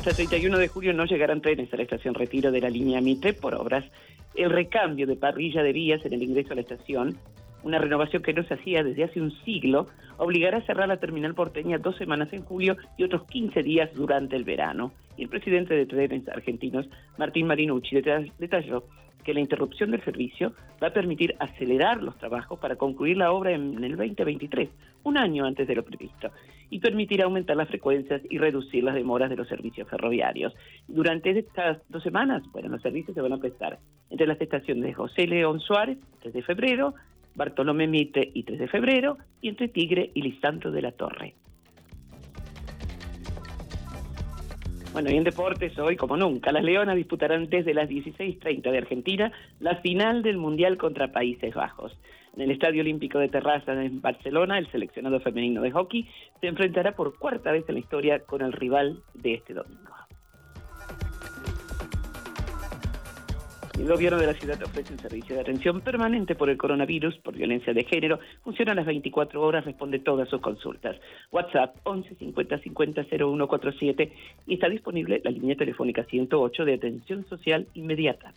Hasta el 31 de julio no llegarán trenes a la estación Retiro de la línea Mitre por obras. El recambio de parrilla de vías en el ingreso a la estación, una renovación que no se hacía desde hace un siglo, obligará a cerrar la terminal porteña dos semanas en julio y otros 15 días durante el verano. Y el presidente de Trenes Argentinos, Martín Marinucci, detalló que la interrupción del servicio va a permitir acelerar los trabajos para concluir la obra en el 2023, un año antes de lo previsto, y permitirá aumentar las frecuencias y reducir las demoras de los servicios ferroviarios. Durante estas dos semanas, bueno, los servicios se van a prestar entre las estaciones de José León Suárez, 3 de febrero, Bartolomé Mite y 3 de febrero, y entre Tigre y Lisandro de la Torre. Bueno, y en deportes hoy, como nunca, las Leonas disputarán desde las 16.30 de Argentina la final del Mundial contra Países Bajos. En el Estadio Olímpico de Terraza en Barcelona, el seleccionado femenino de hockey se enfrentará por cuarta vez en la historia con el rival de este domingo. El gobierno de la ciudad ofrece un servicio de atención permanente por el coronavirus, por violencia de género. Funciona a las 24 horas, responde todas sus consultas. WhatsApp 11 50 50 0147 y está disponible la línea telefónica 108 de atención social inmediata.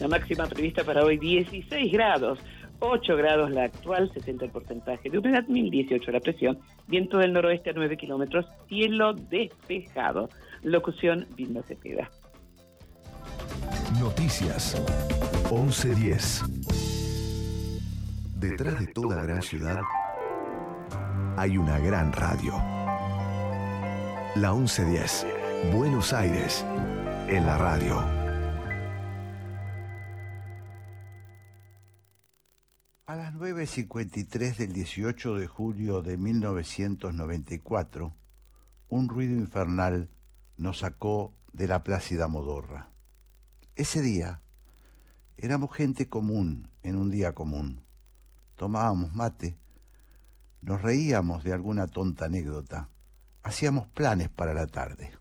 La máxima prevista para hoy 16 grados. 8 grados la actual, 70 el porcentaje de humedad, 1018 la presión, viento del noroeste a 9 kilómetros, cielo despejado. Locución Vilma Cepeda. Noticias 1110. Detrás de toda gran ciudad hay una gran radio. La 1110. Buenos Aires. En la radio. A las 9.53 del 18 de julio de 1994, un ruido infernal nos sacó de la plácida modorra. Ese día éramos gente común en un día común. Tomábamos mate, nos reíamos de alguna tonta anécdota, hacíamos planes para la tarde.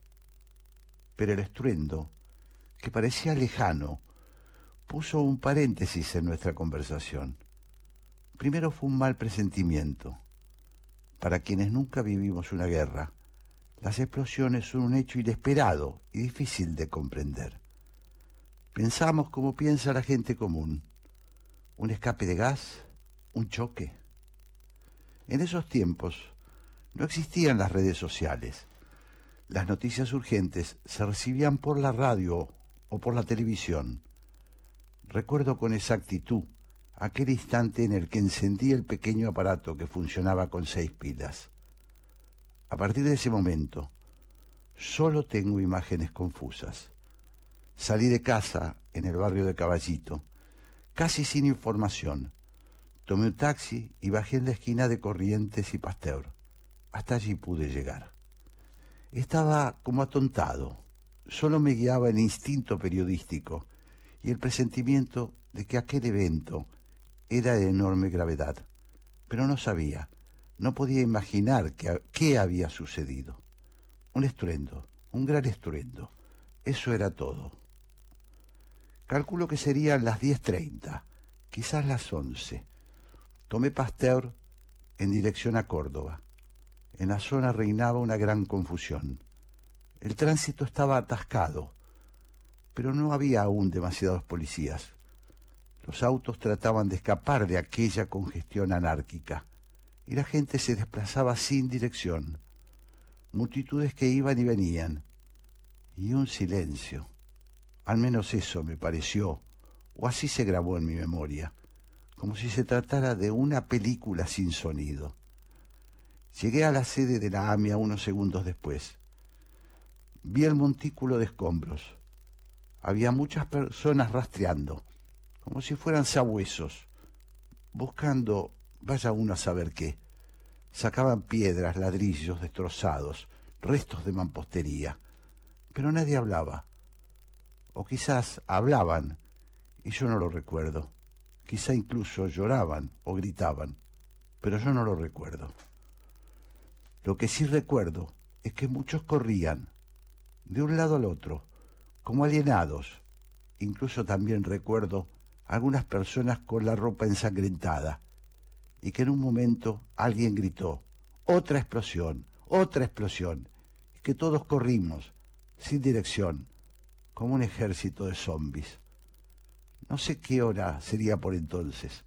Pero el estruendo, que parecía lejano, puso un paréntesis en nuestra conversación. Primero fue un mal presentimiento. Para quienes nunca vivimos una guerra, las explosiones son un hecho inesperado y difícil de comprender. Pensamos como piensa la gente común. Un escape de gas, un choque. En esos tiempos no existían las redes sociales. Las noticias urgentes se recibían por la radio o por la televisión. Recuerdo con exactitud aquel instante en el que encendí el pequeño aparato que funcionaba con seis pilas. A partir de ese momento, solo tengo imágenes confusas. Salí de casa en el barrio de Caballito, casi sin información. Tomé un taxi y bajé en la esquina de Corrientes y Pasteur. Hasta allí pude llegar. Estaba como atontado. Solo me guiaba el instinto periodístico y el presentimiento de que aquel evento era de enorme gravedad. Pero no sabía no podía imaginar qué había sucedido. Un estruendo, un gran estruendo. Eso era todo. Calculo que serían las 10.30, quizás las 11. Tomé Pasteur en dirección a Córdoba. En la zona reinaba una gran confusión. El tránsito estaba atascado, pero no había aún demasiados policías. Los autos trataban de escapar de aquella congestión anárquica y la gente se desplazaba sin dirección. Multitudes que iban y venían. Y un silencio. Al menos eso me pareció, o así se grabó en mi memoria, como si se tratara de una película sin sonido. Llegué a la sede de la AMIA unos segundos después. Vi el montículo de escombros. Había muchas personas rastreando, como si fueran sabuesos, buscando vaya uno a saber qué. Sacaban piedras, ladrillos destrozados, restos de mampostería, pero nadie hablaba. O quizás hablaban, y yo no lo recuerdo. Quizá incluso lloraban o gritaban, pero yo no lo recuerdo. Lo que sí recuerdo es que muchos corrían de un lado al otro, como alienados. Incluso también recuerdo algunas personas con la ropa ensangrentada, y que en un momento alguien gritó, otra explosión, otra explosión, y que todos corrimos, sin dirección, como un ejército de zombies. No sé qué hora sería por entonces,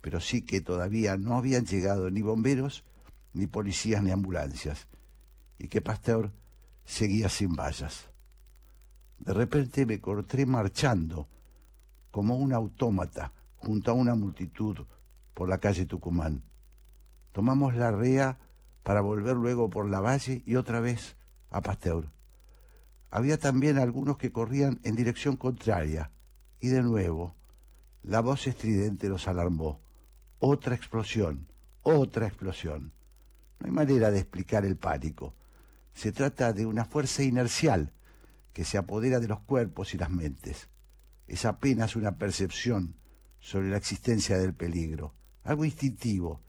pero sí que todavía no habían llegado ni bomberos, ni policías, ni ambulancias, y que Pasteur seguía sin vallas. De repente me corté marchando, como un autómata, junto a una multitud por la calle Tucumán. Tomamos la rea para volver luego por la valle y otra vez a Pasteur. Había también algunos que corrían en dirección contraria, y de nuevo, la voz estridente los alarmó. Otra explosión, otra explosión. No hay manera de explicar el pánico. Se trata de una fuerza inercial que se apodera de los cuerpos y las mentes. Es apenas una percepción sobre la existencia del peligro, algo instintivo.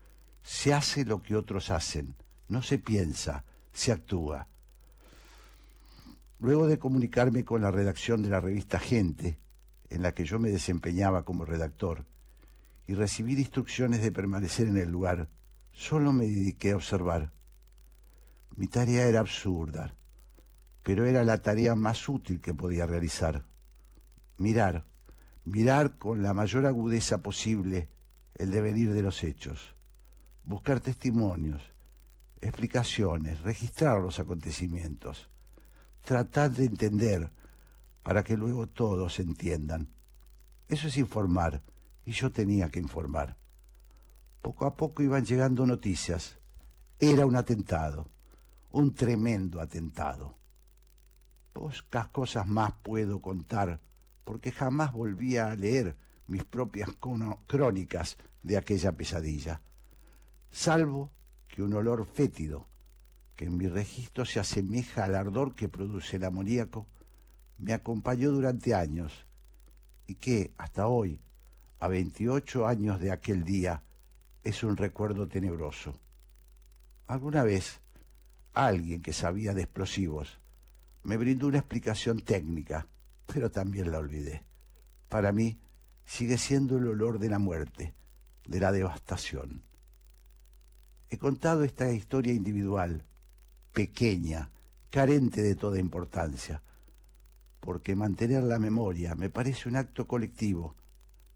Se hace lo que otros hacen, no se piensa, se actúa. Luego de comunicarme con la redacción de la revista Gente, en la que yo me desempeñaba como redactor, y recibir instrucciones de permanecer en el lugar, solo me dediqué a observar. Mi tarea era absurda, pero era la tarea más útil que podía realizar. Mirar, mirar con la mayor agudeza posible el devenir de los hechos, buscar testimonios, explicaciones, registrar los acontecimientos tratar de entender para que luego todos entiendan. Eso es informar, y yo tenía que informar. Poco a poco iban llegando noticias. Era un atentado, un tremendo atentado. Pocas cosas más puedo contar, porque jamás volví a leer mis propias crónicas de aquella pesadilla, salvo que un olor fétido que en mi registro se asemeja al ardor que produce el amoníaco, me acompañó durante años y que hasta hoy, a 28 años de aquel día, es un recuerdo tenebroso. Alguna vez, alguien que sabía de explosivos me brindó una explicación técnica, pero también la olvidé. Para mí, sigue siendo el olor de la muerte, de la devastación. He contado esta historia individual pequeña, carente de toda importancia, porque mantener la memoria me parece un acto colectivo,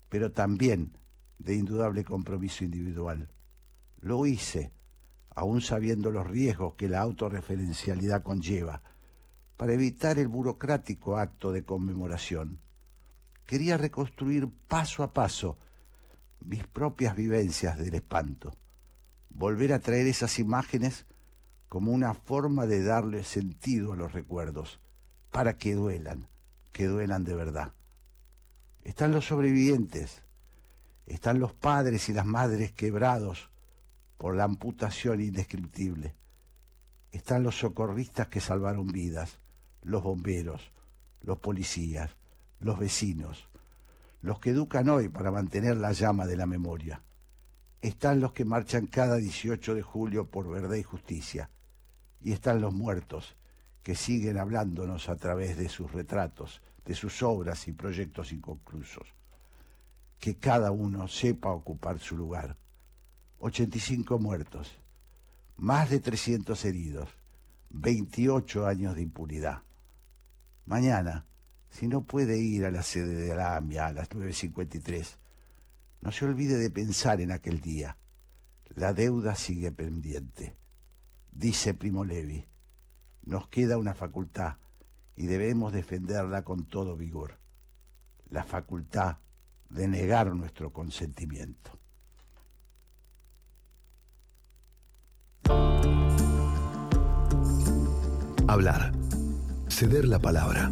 pero también de indudable compromiso individual. Lo hice, aún sabiendo los riesgos que la autorreferencialidad conlleva, para evitar el burocrático acto de conmemoración. Quería reconstruir paso a paso mis propias vivencias del espanto, volver a traer esas imágenes como una forma de darle sentido a los recuerdos, para que duelan, que duelan de verdad. Están los sobrevivientes, están los padres y las madres quebrados por la amputación indescriptible, están los socorristas que salvaron vidas, los bomberos, los policías, los vecinos, los que educan hoy para mantener la llama de la memoria. Están los que marchan cada 18 de julio por verdad y justicia y están los muertos que siguen hablándonos a través de sus retratos, de sus obras y proyectos inconclusos. Que cada uno sepa ocupar su lugar. 85 muertos, más de 300 heridos, 28 años de impunidad. Mañana, si no puede ir a la sede de la AMIA a las 9.53, no se olvide de pensar en aquel día. La deuda sigue pendiente dice Primo Levi, nos queda una facultad y debemos defenderla con todo vigor, la facultad de negar nuestro consentimiento. Hablar, ceder la palabra,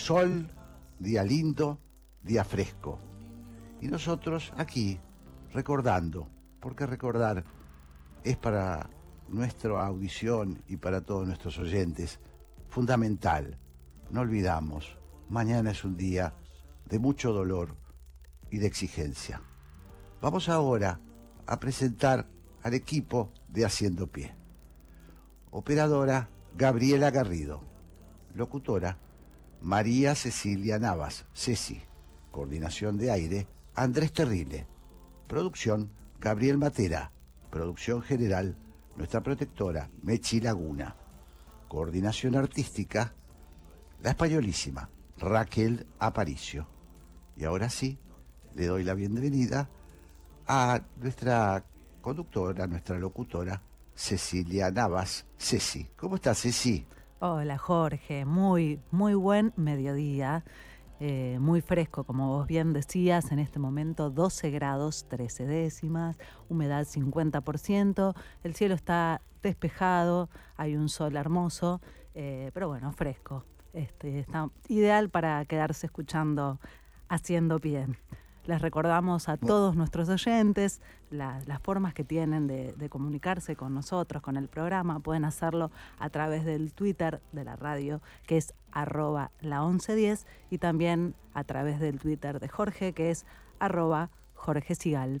Sol, día lindo, día fresco. Y nosotros aquí, recordando, porque recordar es para nuestra audición y para todos nuestros oyentes fundamental. No olvidamos, mañana es un día de mucho dolor y de exigencia. Vamos ahora a presentar al equipo de Haciendo Pie. Operadora Gabriela Garrido. Locutora María Cecilia Navas, Ceci. Coordinación de aire Andrés Terrible. Producción Gabriel Matera. Producción general nuestra protectora Mechi Laguna. Coordinación artística la españolísima Raquel Aparicio. Y ahora sí, le doy la bienvenida a nuestra conductora, nuestra locutora, Cecilia Navas. Ceci, ¿cómo estás, Ceci? Hola, Jorge. Muy, muy buen mediodía. Eh, muy fresco, como vos bien decías, en este momento 12 grados 13 décimas, humedad 50%, el cielo está despejado, hay un sol hermoso, eh, pero bueno, fresco. Este, está ideal para quedarse escuchando haciendo pie. Les recordamos a todos nuestros oyentes las formas que tienen de, comunicarse con nosotros, con el programa. Pueden hacerlo a través del Twitter de la radio, que es arroba la 1110, y también a través del Twitter de Jorge, que es arroba Jorge Sigal.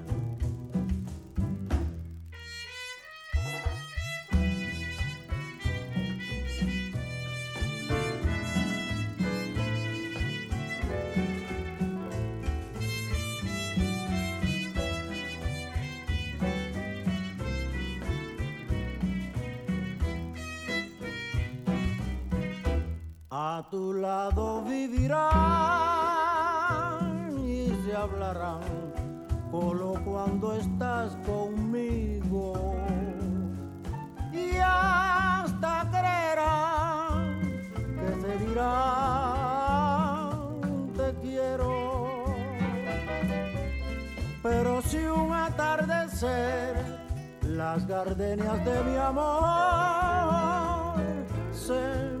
A tu lado vivirán y se hablarán, solo cuando estás conmigo. Y hasta creerán que se dirán te quiero. Pero si un atardecer las gardenias de mi amor se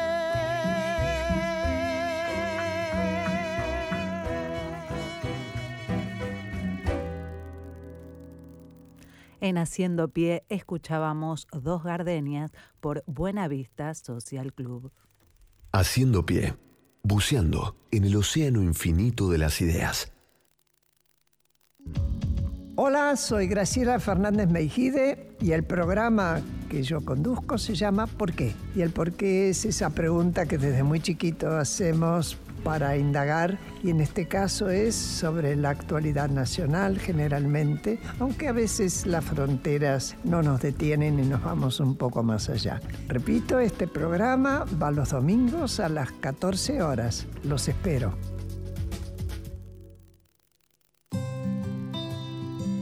En Haciendo Pie escuchábamos Dos Gardenias por Buena Vista Social Club. Haciendo Pie, buceando en el océano infinito de las ideas. Hola, soy Graciela Fernández Meijide y el programa que yo conduzco se llama ¿Por qué? Y el por qué es esa pregunta que desde muy chiquito hacemos para indagar y en este caso es sobre la actualidad nacional generalmente, aunque a veces las fronteras no nos detienen y nos vamos un poco más allá. Repito, este programa va los domingos a las 14 horas. Los espero.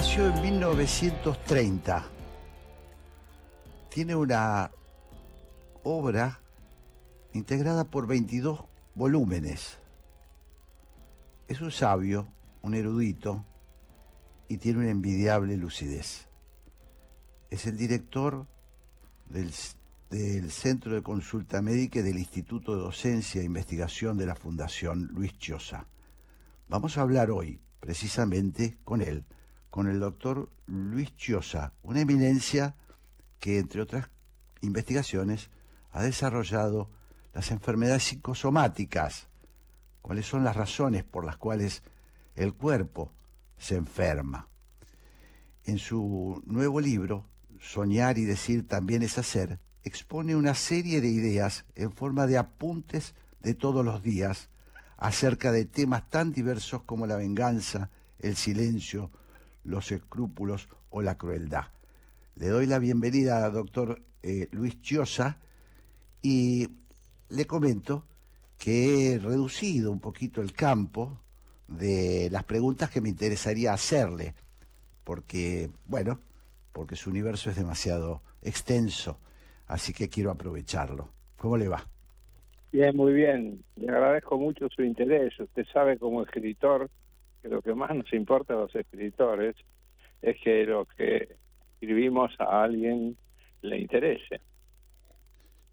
Nació en 1930. Tiene una obra integrada por 22 volúmenes. Es un sabio, un erudito y tiene una envidiable lucidez. Es el director del, del Centro de Consulta Médica y del Instituto de Docencia e Investigación de la Fundación Luis Chiosa. Vamos a hablar hoy precisamente con él, con el doctor Luis Chiosa, una eminencia que, entre otras investigaciones, ha desarrollado las enfermedades psicosomáticas, cuáles son las razones por las cuales el cuerpo se enferma. En su nuevo libro, Soñar y decir también es hacer, expone una serie de ideas en forma de apuntes de todos los días acerca de temas tan diversos como la venganza, el silencio, los escrúpulos o la crueldad. Le doy la bienvenida al doctor eh, Luis Chiosa y le comento que he reducido un poquito el campo de las preguntas que me interesaría hacerle, porque, bueno, porque su universo es demasiado extenso, así que quiero aprovecharlo. ¿Cómo le va? Bien, muy bien. Le agradezco mucho su interés. Usted sabe como escritor que lo que más nos importa a los escritores es que lo que escribimos a alguien le interese.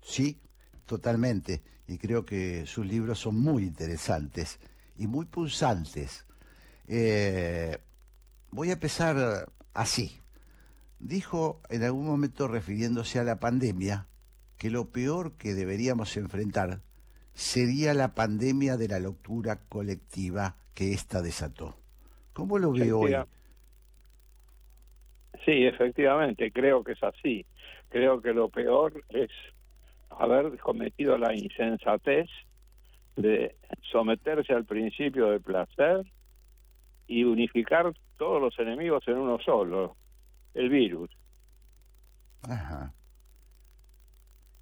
Sí, totalmente. Y creo que sus libros son muy interesantes y muy pulsantes. Eh, voy a empezar así. Dijo en algún momento refiriéndose a la pandemia que lo peor que deberíamos enfrentar sería la pandemia de la locura colectiva que ésta desató. ¿Cómo lo ve hoy? Sí, efectivamente, creo que es así. Creo que lo peor es haber cometido la insensatez de someterse al principio del placer y unificar todos los enemigos en uno solo, el virus. Ajá.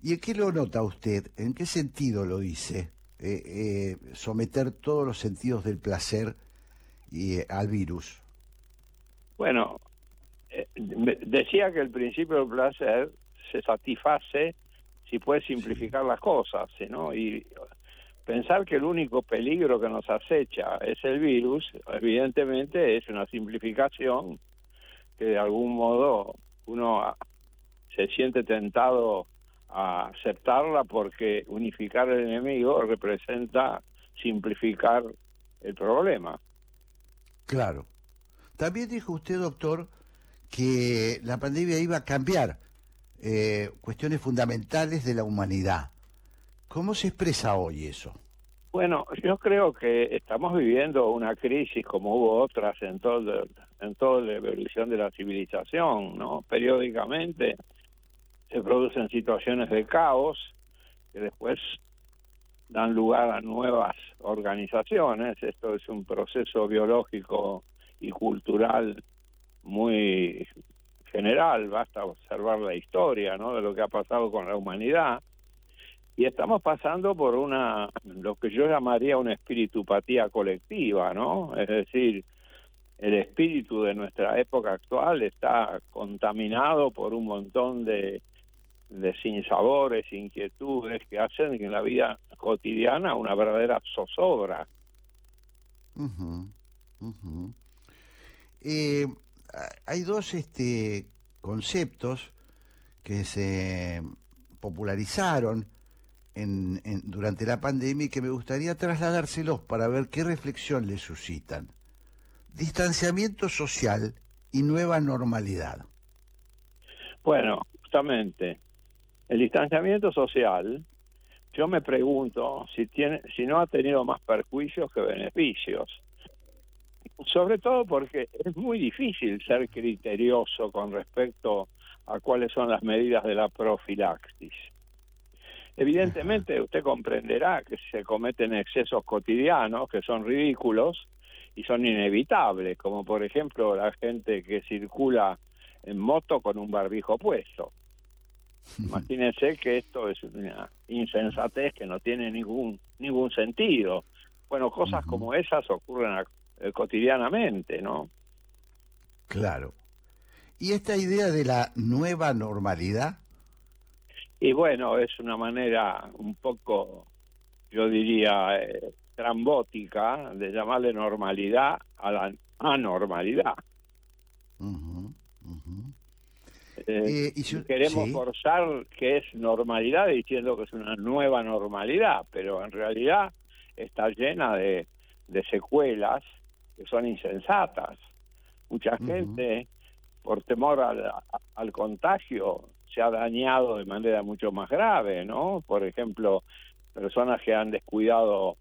¿Y en qué lo nota usted? ¿En qué sentido lo dice? Eh, eh, someter todos los sentidos del placer y, eh, al virus. Bueno, eh, decía que el principio del placer se satisface si puede simplificar las cosas, ¿sí, ¿no? Y pensar que el único peligro que nos acecha es el virus, evidentemente es una simplificación que de algún modo uno se siente tentado a aceptarla porque unificar el enemigo representa simplificar el problema. Claro. También dijo usted, doctor, que la pandemia iba a cambiar eh, cuestiones fundamentales de la humanidad. ¿Cómo se expresa hoy eso? Bueno, yo creo que estamos viviendo una crisis como hubo otras en todo en toda la evolución de la civilización, ¿no? Periódicamente se producen situaciones de caos que después dan lugar a nuevas organizaciones. Esto es un proceso biológico y cultural muy general, basta observar la historia, ¿no? De lo que ha pasado con la humanidad. Y estamos pasando por una, lo que yo llamaría una espiritupatía colectiva, ¿no? Es decir, el espíritu de nuestra época actual está contaminado por un montón de, de sinsabores, inquietudes que hacen que en la vida cotidiana una verdadera zozobra. Eh, hay dos este, conceptos que se popularizaron en, durante la pandemia y que me gustaría trasladárselos para ver qué reflexión les suscitan. Distanciamiento social y nueva normalidad. Bueno, justamente, el distanciamiento social, yo me pregunto si, tiene, si no ha tenido más perjuicios que beneficios sobre todo porque es muy difícil ser criterioso con respecto a cuáles son las medidas de la profilaxis. Evidentemente usted comprenderá que se cometen excesos cotidianos que son ridículos y son inevitables, como por ejemplo la gente que circula en moto con un barbijo puesto. Imagínense que esto es una insensatez que no tiene ningún ningún sentido. Bueno, cosas como esas ocurren eh, cotidianamente, ¿no? Claro. ¿Y esta idea de la nueva normalidad? Y bueno, es una manera un poco, yo diría, eh, trambótica de llamarle normalidad a la anormalidad. Eh, y si, queremos forzar que es normalidad diciendo que es una nueva normalidad, pero en realidad está llena de, de secuelas que son insensatas. Mucha gente, por temor al, contagio, se ha dañado de manera mucho más grave, ¿no? Por ejemplo, personas que han descuidado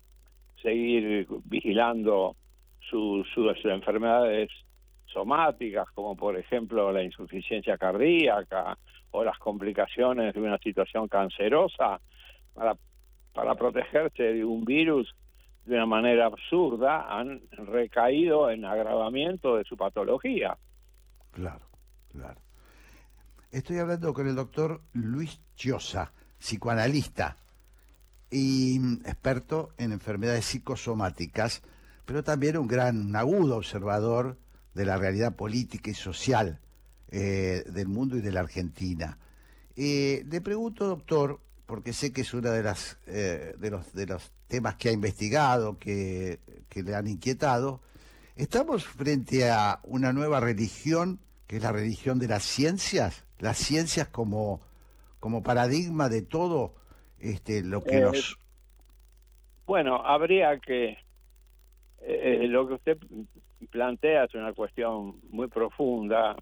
seguir vigilando sus, sus enfermedades somáticas, como por ejemplo la insuficiencia cardíaca o las complicaciones de una situación cancerosa, para, para protegerse de un virus de una manera absurda, han recaído en agravamiento de su patología. Claro, claro. Estoy hablando con el doctor Luis Chiosa, psicoanalista y experto en enfermedades psicosomáticas, pero también un gran, agudo observador de la realidad política y social eh, del mundo y de la Argentina. Eh, le pregunto, doctor, porque sé que es uno de, las, eh, de, los, de los temas que ha investigado, que, le han inquietado. ¿Estamos frente a una nueva religión, que es la religión de las ciencias? Las ciencias como, como paradigma de todo este, lo que nos... Bueno, habría que... Eh, lo que usted plantea es una cuestión muy profunda,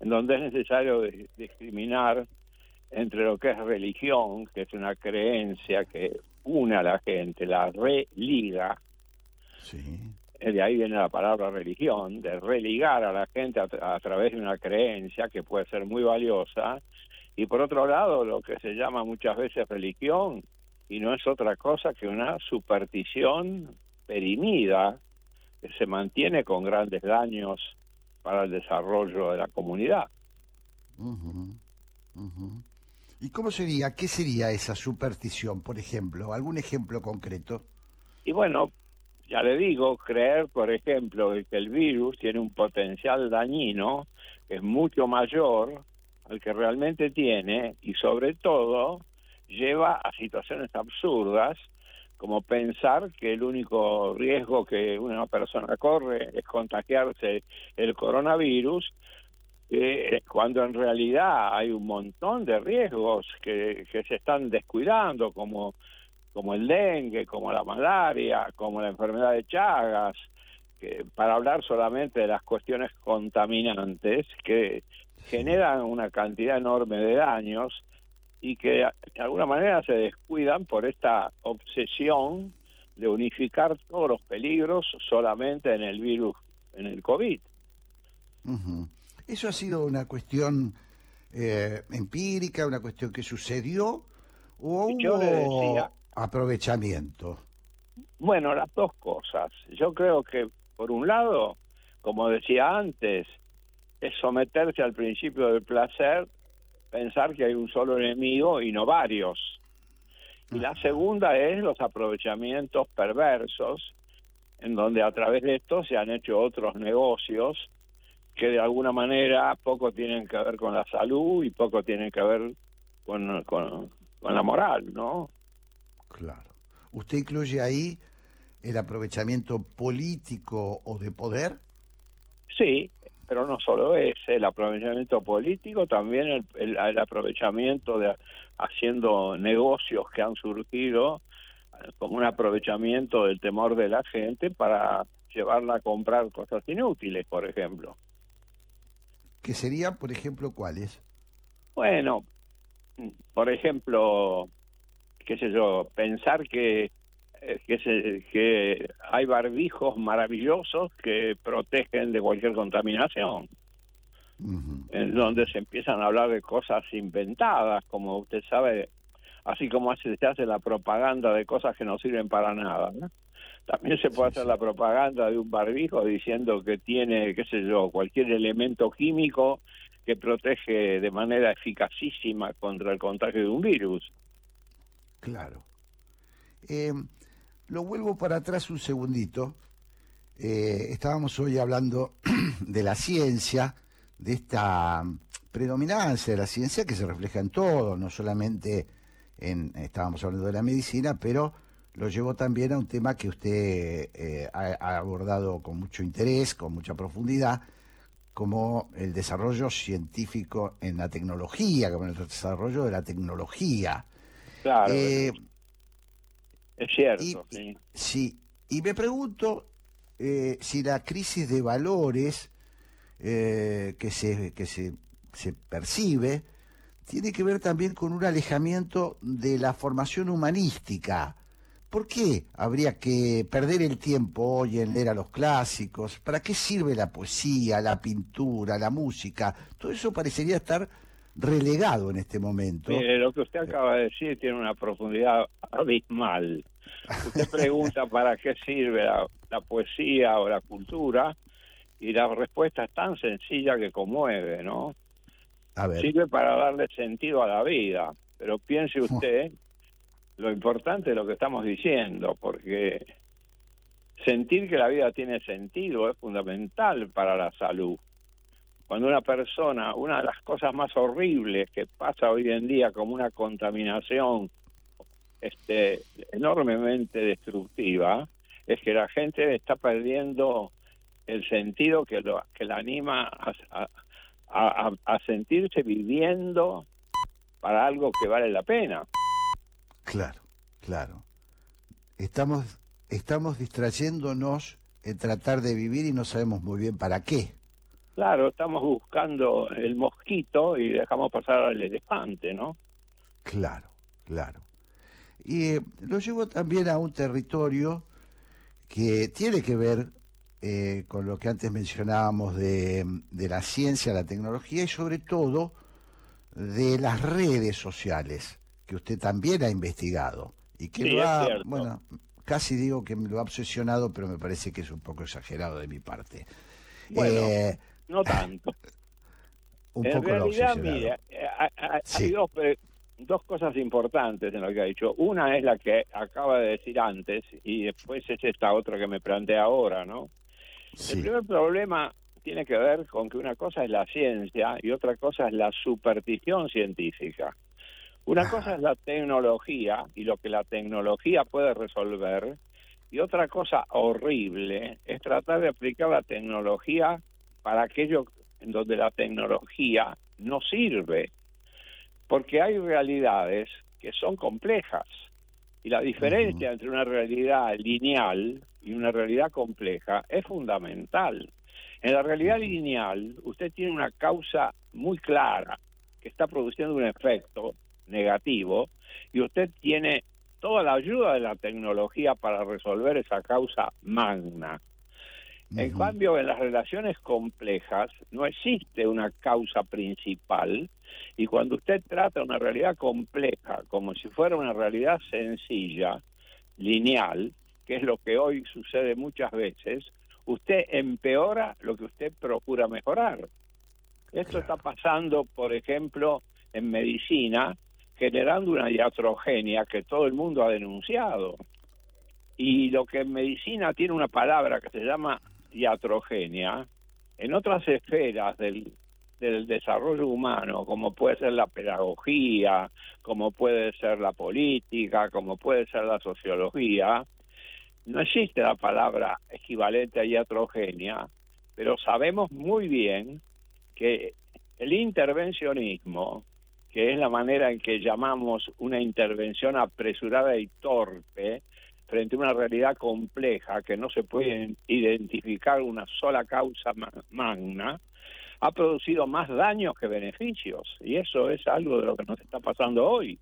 en donde es necesario discriminar entre lo que es religión, que es una creencia que une a la gente, la religa. Sí. Eh, de ahí viene la palabra religión, de religar a la gente a, través de una creencia que puede ser muy valiosa. Y por otro lado, lo que se llama muchas veces religión, y no es otra cosa que una superstición perimida que se mantiene con grandes daños para el desarrollo de la comunidad. ¿Y cómo sería, qué sería esa superstición, por ejemplo? ¿Algún ejemplo concreto? Y bueno, ya le digo, creer, por ejemplo, que el virus tiene un potencial dañino que es mucho mayor al que realmente tiene y sobre todo lleva a situaciones absurdas como pensar que el único riesgo que una persona corre es contagiarse el coronavirus eh, cuando en realidad hay un montón de riesgos que, que se están descuidando, como, como el dengue, como la malaria, como la enfermedad de Chagas, para hablar solamente de las cuestiones contaminantes que generan una cantidad enorme de daños y que de alguna manera se descuidan por esta obsesión de unificar todos los peligros solamente en el virus, en el COVID. ¿Eso ha sido una cuestión eh, empírica, una cuestión que sucedió o hubo aprovechamiento? Bueno, las dos cosas. Yo creo que, por un lado, como decía antes, es someterse al principio del placer, pensar que hay un solo enemigo y no varios. Y la segunda es los aprovechamientos perversos, en donde a través de esto se han hecho otros negocios que de alguna manera poco tienen que ver con la salud y poco tienen que ver con, con, la moral, ¿no? Claro. ¿Usted incluye ahí el aprovechamiento político o de poder? Sí, pero no solo ese, el aprovechamiento político, también el, el, aprovechamiento de haciendo negocios que han surgido eh, como un aprovechamiento del temor de la gente para llevarla a comprar cosas inútiles, por ejemplo. ¿Qué sería, por ejemplo, cuáles? Bueno, por ejemplo, qué sé yo, pensar que que, se, que hay barbijos maravillosos que protegen de cualquier contaminación. En donde se empiezan a hablar de cosas inventadas, como usted sabe, así como se hace la propaganda de cosas que no sirven para nada. También se puede hacer la propaganda de un barbijo diciendo que tiene, qué sé yo, cualquier elemento químico que protege de manera eficacísima contra el contagio de un virus. Claro. Eh, lo vuelvo para atrás un segundito. Eh, estábamos hoy hablando de la ciencia, de esta predominancia de la ciencia que se refleja en todo, no solamente en, estábamos hablando de la medicina, pero lo llevo también a un tema que usted eh, ha, abordado con mucho interés, con mucha profundidad, como el desarrollo científico en la tecnología, como el desarrollo de la tecnología. Claro. Eh, es cierto. Y, sí. Y me pregunto eh, si la crisis de valores que, se, que se, se percibe tiene que ver también con un alejamiento de la formación humanística ¿Por qué habría que perder el tiempo hoy en leer a los clásicos? ¿Para qué sirve la poesía, la pintura, la música? Todo eso parecería estar relegado en este momento. Mire, lo que usted acaba de decir tiene una profundidad abismal. Usted pregunta para qué sirve la, poesía o la cultura y la respuesta es tan sencilla que conmueve, ¿no? Sirve para darle sentido a la vida, pero piense usted lo importante es lo que estamos diciendo, porque sentir que la vida tiene sentido es fundamental para la salud. Cuando una persona, una de las cosas más horribles que pasa hoy en día como una contaminación este, enormemente destructiva, es que la gente está perdiendo el sentido que, lo, que la anima a, a sentirse viviendo para algo que vale la pena. Claro, claro. Estamos, estamos distrayéndonos en tratar de vivir y no sabemos muy bien para qué. Claro, estamos buscando el mosquito y dejamos pasar al elefante, ¿no? Claro, claro. Y eh, lo llevo también a un territorio que tiene que ver eh, con lo que antes mencionábamos de, de la ciencia, la tecnología y sobre todo de las redes sociales que usted también ha investigado y que lo ha, bueno, casi digo que me lo ha obsesionado, pero me parece que es un poco exagerado de mi parte. Bueno, eh, no tanto. un en realidad, mire, eh, hay dos, dos cosas importantes en lo que ha dicho. Una es la que acaba de decir antes y después es esta otra que me plantea ahora, ¿no? El primer problema tiene que ver con que una cosa es la ciencia y otra cosa es la superstición científica. Una cosa es la tecnología y lo que la tecnología puede resolver, y otra cosa horrible es tratar de aplicar la tecnología para aquello en donde la tecnología no sirve, porque hay realidades que son complejas y la diferencia entre una realidad lineal y una realidad compleja es fundamental. En la realidad lineal usted tiene una causa muy clara que está produciendo un efecto negativo y usted tiene toda la ayuda de la tecnología para resolver esa causa magna. En cambio, en las relaciones complejas no existe una causa principal y cuando usted trata una realidad compleja como si fuera una realidad sencilla, lineal, que es lo que hoy sucede muchas veces, usted empeora lo que usted procura mejorar. Esto está pasando, por ejemplo, en medicina, generando una iatrogenia que todo el mundo ha denunciado. Y lo que en medicina tiene una palabra que se llama iatrogenia, en otras esferas del, del desarrollo humano, como puede ser la pedagogía, como puede ser la política, como puede ser la sociología, no existe la palabra equivalente a iatrogenia, pero sabemos muy bien que el intervencionismo, que es la manera en que llamamos una intervención apresurada y torpe frente a una realidad compleja que no se puede identificar una sola causa magna, ha producido más daños que beneficios. Y eso es algo de lo que nos está pasando hoy.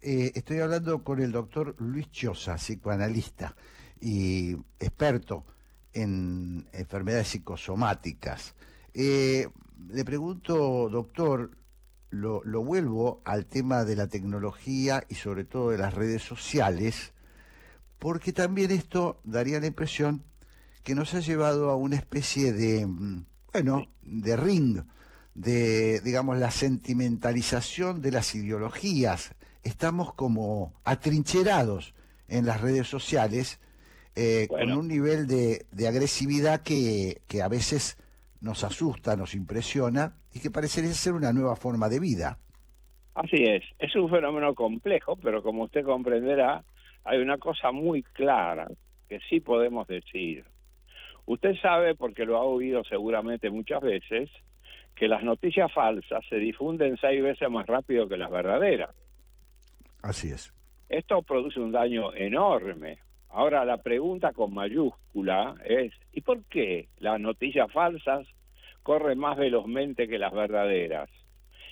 Eh, estoy hablando con el doctor Luis Chosa, psicoanalista y experto en enfermedades psicosomáticas. Eh, le pregunto, doctor, lo, lo, vuelvo al tema de la tecnología y sobre todo de las redes sociales, porque también esto daría la impresión que nos ha llevado a una especie de, mm, bueno, de ring, de, digamos, la sentimentalización de las ideologías. Estamos como atrincherados en las redes sociales eh, con un nivel de, de agresividad que, que, a veces nos asusta, nos impresiona y que parecería ser una nueva forma de vida. Así es, es un fenómeno complejo, pero como usted comprenderá, hay una cosa muy clara que sí podemos decir. Usted sabe, porque lo ha oído seguramente muchas veces, que las noticias falsas se difunden seis veces más rápido que las verdaderas. Así es. Esto produce un daño enorme. Ahora la pregunta con mayúscula es, ¿y por qué las noticias falsas corren más velozmente que las verdaderas?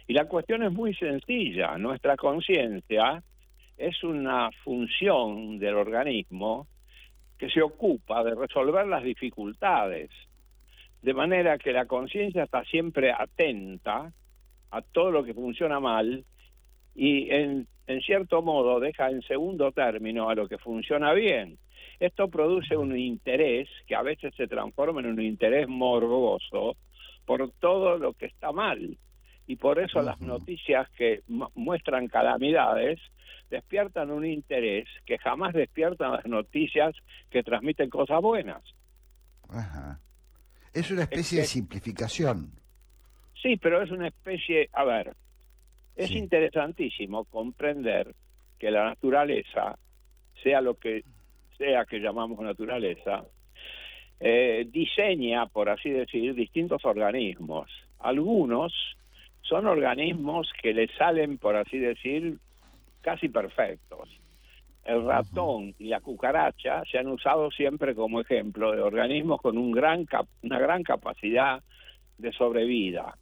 Y la cuestión es muy sencilla. Nuestra conciencia es una función del organismo que se ocupa de resolver las dificultades, de manera que la conciencia está siempre atenta a todo lo que funciona mal y en, en cierto modo deja en segundo término a lo que funciona bien. Esto produce un interés que a veces se transforma en un interés morboso por todo lo que está mal. Y por eso las noticias que muestran calamidades despiertan un interés que jamás despiertan las noticias que transmiten cosas buenas. Ajá. Es una especie de simplificación. Sí, pero es una especie, a ver, es interesantísimo comprender que la naturaleza, sea lo que sea que llamamos naturaleza, eh, diseña, por así decir, distintos organismos. Algunos son organismos que le salen, por así decir, casi perfectos. El ratón y la cucaracha se han usado siempre como ejemplo de organismos con un gran una gran capacidad de sobrevida.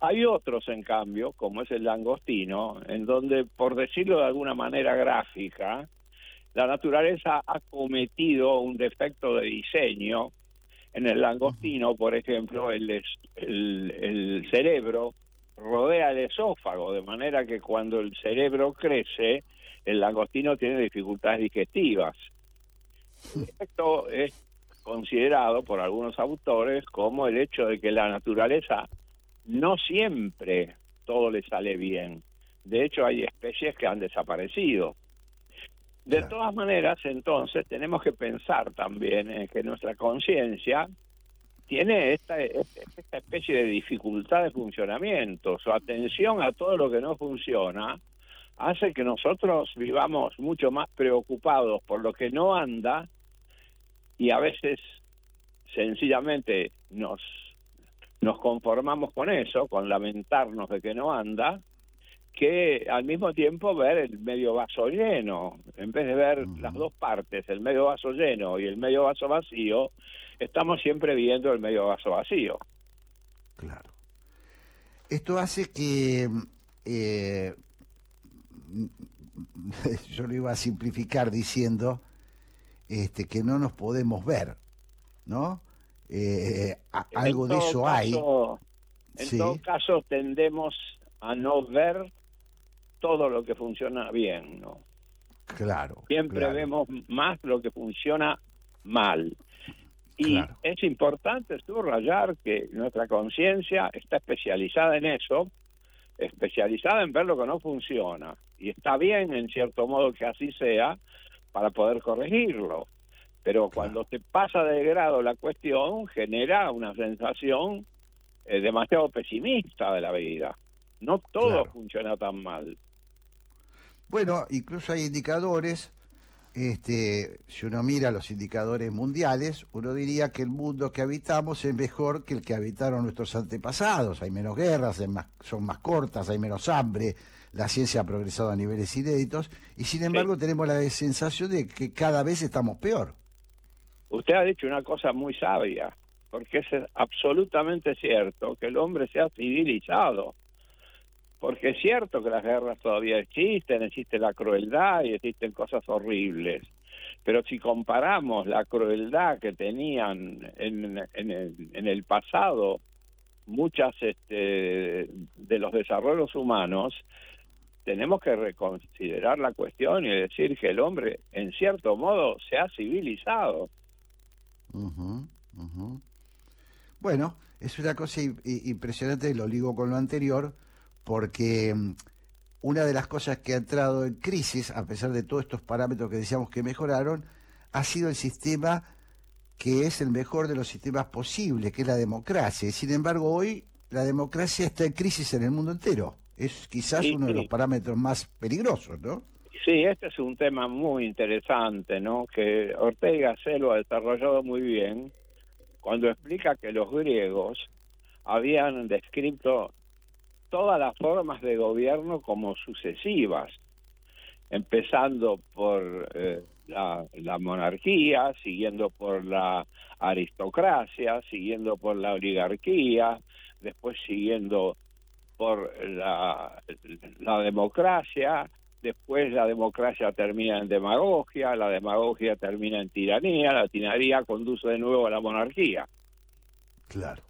Hay otros, en cambio, como es el langostino, en donde, por decirlo de alguna manera gráfica, la naturaleza ha cometido un defecto de diseño. En el langostino, por ejemplo, el, el, el cerebro rodea el esófago, de manera que cuando el cerebro crece, el langostino tiene dificultades digestivas. Esto es considerado por algunos autores como el hecho de que la naturaleza no siempre todo le sale bien. De hecho, hay especies que han desaparecido. De todas maneras, entonces, tenemos que pensar también en que nuestra conciencia tiene esta, esta especie de dificultad de funcionamiento. Su atención a todo lo que no funciona hace que nosotros vivamos mucho más preocupados por lo que no anda y a veces sencillamente nos, nos conformamos con eso, con lamentarnos de que no anda, que al mismo tiempo ver el medio vaso lleno, en vez de ver las dos partes, el medio vaso lleno y el medio vaso vacío, estamos siempre viendo el medio vaso vacío. Claro. Esto hace que, eh, yo lo iba a simplificar diciendo este, que no nos podemos ver, ¿no? Eh, algo de eso hay. En todo caso, tendemos a no ver todo lo que funciona bien, ¿no? Claro. Siempre vemos más lo que funciona mal. Y es importante subrayar que nuestra conciencia está especializada en eso, especializada en ver lo que no funciona. Y está bien, en cierto modo, que así sea para poder corregirlo. Pero cuando te pasa de grado la cuestión, genera una sensación eh, demasiado pesimista de la vida. No todo funciona tan mal. Bueno, incluso hay indicadores, este, si uno mira los indicadores mundiales, uno diría que el mundo que habitamos es mejor que el que habitaron nuestros antepasados. Hay menos guerras, son más cortas, hay menos hambre, la ciencia ha progresado a niveles inéditos y sin embargo tenemos la sensación de que cada vez estamos peor. Usted ha dicho una cosa muy sabia, porque es absolutamente cierto que el hombre se ha civilizado porque es cierto que las guerras todavía existen, existe la crueldad y existen cosas horribles, pero si comparamos la crueldad que tenían en, en, el, pasado muchas este, de los desarrollos humanos, tenemos que reconsiderar la cuestión y decir que el hombre, en cierto modo, se ha civilizado. Bueno, es una cosa impresionante, lo ligo con lo anterior, porque mm, una de las cosas que ha entrado en crisis, a pesar de todos estos parámetros que decíamos que mejoraron, ha sido el sistema que es el mejor de los sistemas posibles, que es la democracia. Y sin embargo, hoy la democracia está en crisis en el mundo entero. Es quizás uno de los parámetros más peligrosos, ¿no? Sí, este es un tema muy interesante, ¿no? Que Ortega se lo ha desarrollado muy bien cuando explica que los griegos habían descrito todas las formas de gobierno como sucesivas, empezando por eh, la, monarquía, siguiendo por la aristocracia, siguiendo por la oligarquía, después siguiendo por la, la democracia, después la democracia termina en demagogia, la demagogia termina en tiranía, la tiranía conduce de nuevo a la monarquía. Claro.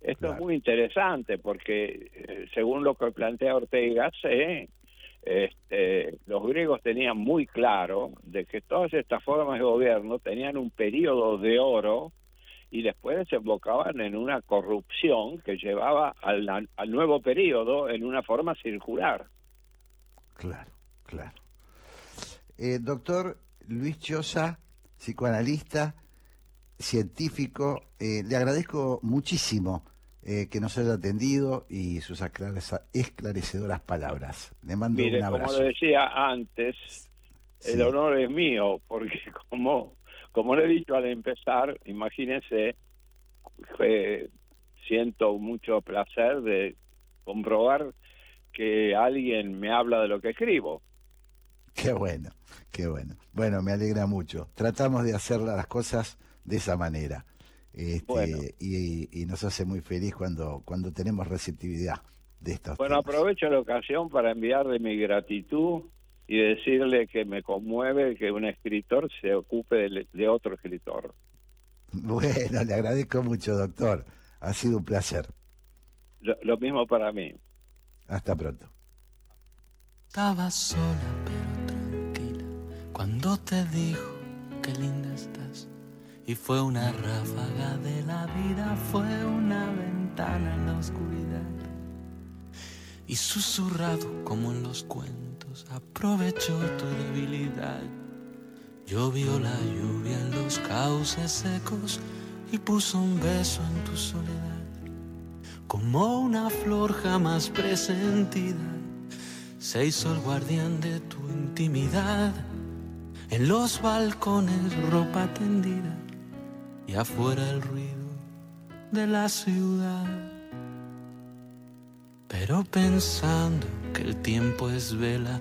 Esto es muy interesante porque, eh, según lo que plantea Ortega, este, los griegos tenían muy claro de que todas estas formas de gobierno tenían un periodo de oro y después desembocaban en una corrupción que llevaba al, al nuevo periodo en una forma circular. Claro, claro. Eh, doctor Luis Chosa, psicoanalista, científico, eh, le agradezco muchísimo eh, que nos haya atendido y sus esclarecedoras palabras. Le mando un abrazo. Como decía antes, el honor es mío, porque como, como le he dicho al empezar, imagínese, siento mucho placer de comprobar que alguien me habla de lo que escribo. Qué bueno, qué bueno. Bueno, me alegra mucho. Tratamos de hacer las cosas de esa manera. Este, y, nos hace muy feliz cuando, cuando tenemos receptividad de estos Bueno, aprovecho la ocasión para enviarle mi gratitud y decirle que me conmueve que un escritor se ocupe de, otro escritor. Bueno, le agradezco mucho, doctor. Ha sido un placer. Lo, mismo para mí. Hasta pronto. Estaba sola pero tranquila cuando te dijo que linda estás y fue una ráfaga de la vida, fue una ventana en la oscuridad. Y susurrado como en los cuentos, aprovechó tu debilidad. Llovió la lluvia en los cauces secos y puso un beso en tu soledad. Como una flor jamás presentida, se hizo el guardián de tu intimidad. En los balcones ropa tendida y afuera el ruido de la ciudad. Pero pensando que el tiempo es vela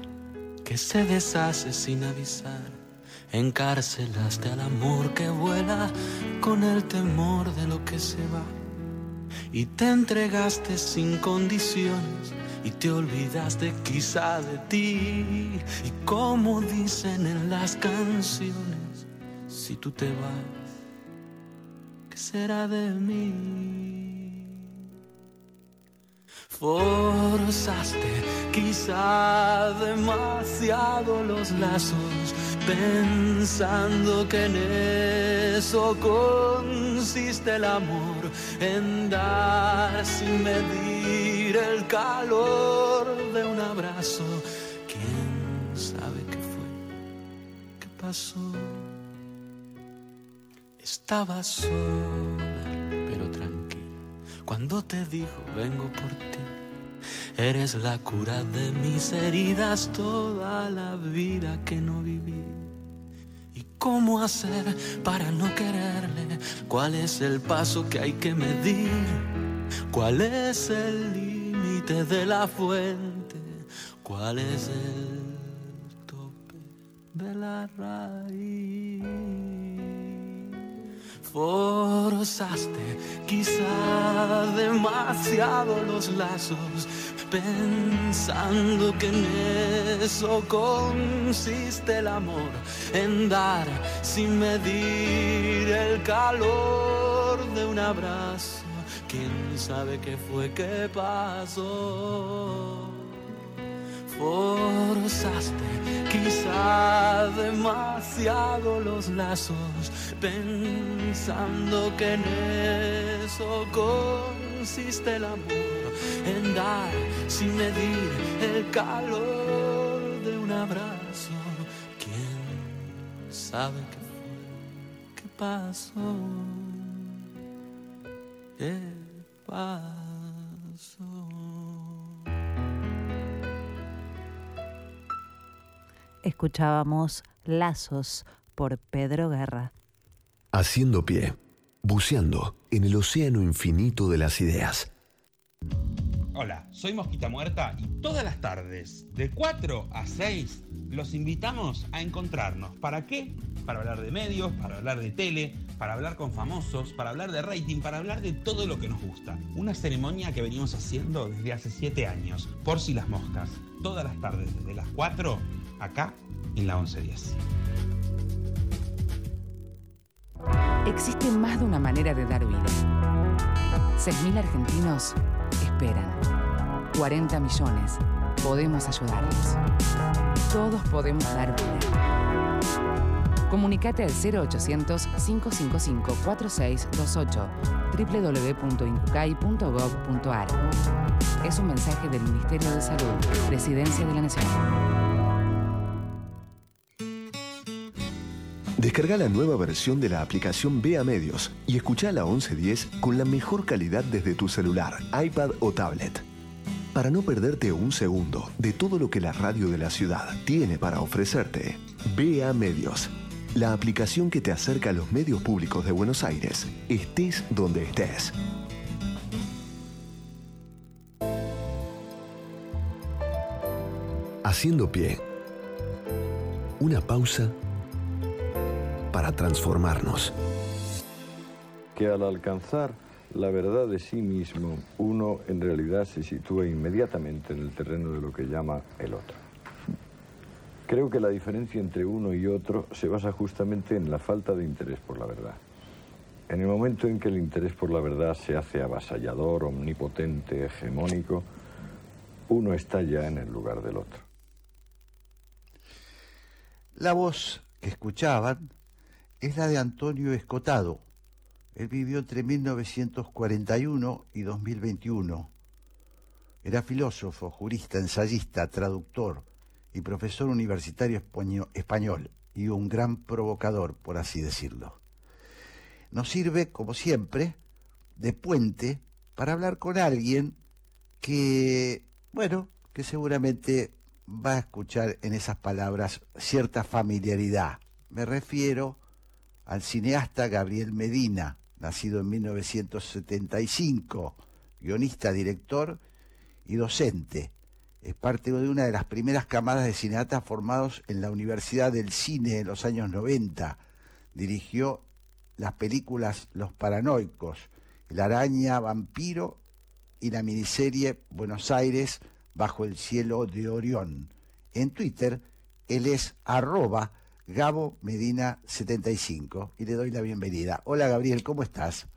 que se deshace sin avisar, encarcelaste al amor que vuela con el temor de lo que se va. Y te entregaste sin condiciones y te olvidaste quizá de ti. Y como dicen en las canciones, si tú te vas será de mí? Forzaste quizá demasiado los lazos, pensando que en eso con consiste el amor en dar sin medir el calor de un abrazo. ¿Quién sabe qué fue? ¿Qué pasó? Estaba sola, pero tranquila. Cuando te dijo, vengo por ti. Eres la cura de mis heridas, toda la vida que no viví. ¿Y cómo hacer para no quererle? ¿Cuál es el paso que hay que medir? ¿Cuál es el límite de la fuente? ¿Cuál es el tope de la raíz? Forzaste quizá demasiado los lazos, pensando que en eso consiste el amor, en dar sin medir el calor de un abrazo. ¿Quién sabe qué fue que pasó? Forzaste quizá demasiado los lazos, pensando que en eso consiste el amor, en dar sin medir el calor de un abrazo. ¿Quién sabe qué fue? ¿Qué pasó? ¿Qué pasó? Escuchábamos Lazos por Pedro Guerra. Haciendo pie, buceando en el océano infinito de las ideas. Hola, soy Mosquita Muerta y todas las tardes, de 4 a 6, los invitamos a encontrarnos. ¿Para qué? Para hablar de medios, para hablar de tele, para hablar con famosos, para hablar de rating, para hablar de todo lo que nos gusta. Una ceremonia que venimos haciendo desde hace 7 años, por si las moscas. Todas las tardes, desde las 4, acá en la 1110. Existe más de una manera de dar vida. 6.000 argentinos esperan. 40 millones. Podemos ayudarlos. Todos podemos dar vida. Comunicate al 0800-555-4628 www.incucay.gov.ar Es un mensaje del Ministerio de Salud, Presidencia de la Nación. Descarga la nueva versión de la aplicación Vea Medios y escucha la 1110 con la mejor calidad desde tu celular, iPad o tablet. Para no perderte un segundo de todo lo que la radio de la ciudad tiene para ofrecerte, Vea Medios, la aplicación que te acerca a los medios públicos de Buenos Aires, estés donde estés. Haciendo pie. Una pausa para transformarnos. que al alcanzar la verdad de sí mismo, uno en realidad se sitúa inmediatamente en el terreno de lo que llama el otro. Creo que la diferencia entre uno y otro se basa justamente en la falta de interés por la verdad. En el momento en que el interés por la verdad se hace avasallador, omnipotente, hegemónico, uno está ya en el lugar del otro. La voz que escuchaban es la de Antonio Escotado. Él vivió entre 1941 y 2021. Era filósofo, jurista, ensayista, traductor y profesor universitario españo- español y un gran provocador, por así decirlo. Nos sirve, como siempre, de puente para hablar con alguien que, bueno, que seguramente va a escuchar en esas palabras cierta familiaridad. Me refiero al cineasta Gabriel Medina, nacido en 1975, guionista, director y docente. Es parte de una de las primeras camadas de cineastas formados en la Universidad del Cine en los años 90. Dirigió las películas Los Paranoicos, La Araña Vampiro y la miniserie Buenos Aires bajo el cielo de Orión. En Twitter, él es arroba Gabo Medina 75 y le doy la bienvenida. Hola Gabriel, ¿cómo estás?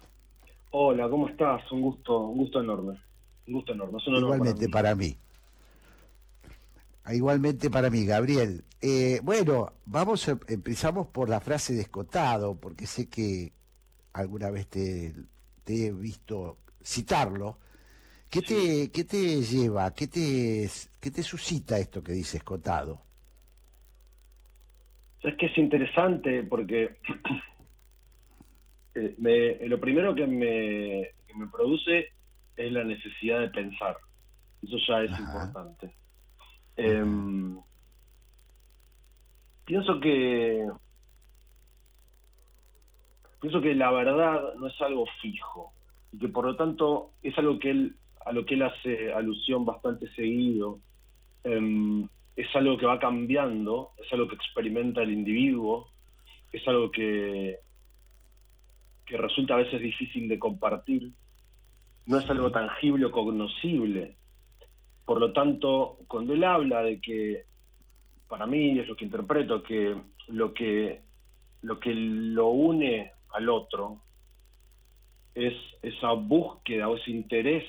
Hola, ¿cómo estás? Un gusto, un gusto enorme. Un gusto enorme. Es un honor Igualmente para mí. Igualmente para mí, Gabriel. Eh, bueno, vamos, a- empezamos por la frase de escotado, porque sé que alguna vez te, te he visto citarlo. ¿Qué te, ¿Qué te lleva, qué te, qué te suscita esto que dices, Cotado? Es que es interesante porque eh, me- lo primero que me, que me produce es la necesidad de pensar. Eso ya es importante. Em, pienso que pienso que la verdad no es algo fijo y que por lo tanto es algo que él a lo que él hace alusión bastante seguido Em, es algo que va cambiando es algo que experimenta el individuo es algo que que resulta a veces difícil de compartir no es algo tangible o cognoscible por lo tanto cuando él habla de que para mí es lo que interpreto que lo que lo que lo une al otro es esa búsqueda o ese interés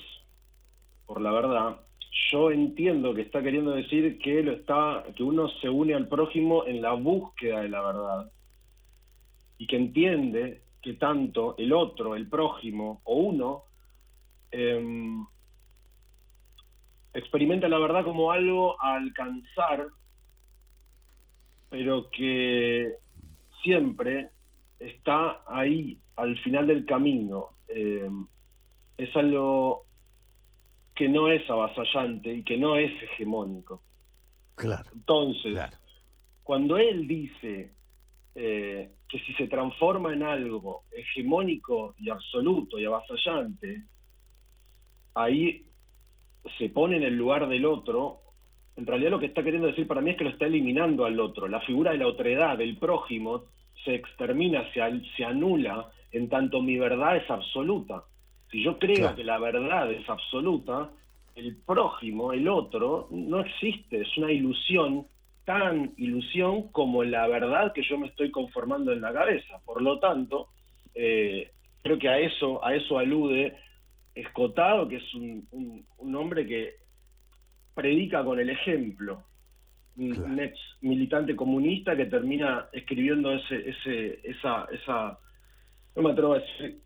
por la verdad yo entiendo que está queriendo decir que lo está que uno se une al prójimo en la búsqueda de la verdad y que entiende que tanto el otro el prójimo o uno em, experimenta la verdad como algo a alcanzar pero que siempre está ahí al final del camino. Eh, es algo que no es avasallante y que no es hegemónico. Claro. Entonces, cuando él dice eh, que si se transforma en algo hegemónico y absoluto y avasallante, ahí se pone en el lugar del otro, en realidad lo que está queriendo decir para mí es que lo está eliminando al otro. La figura de la otredad, del prójimo, se extermina, se, se anula, en tanto mi verdad es absoluta. Si yo creo Claro. que la verdad es absoluta, el prójimo, el otro, no existe, es una ilusión, tan ilusión como la verdad que yo me estoy conformando en la cabeza. Por lo tanto, eh, creo que a eso, a eso alude Escotado, que es un, un- un hombre que predica con el ejemplo. Un, un ex militante comunista que termina escribiendo ese, ese, esa, esa, no me atrevo a decir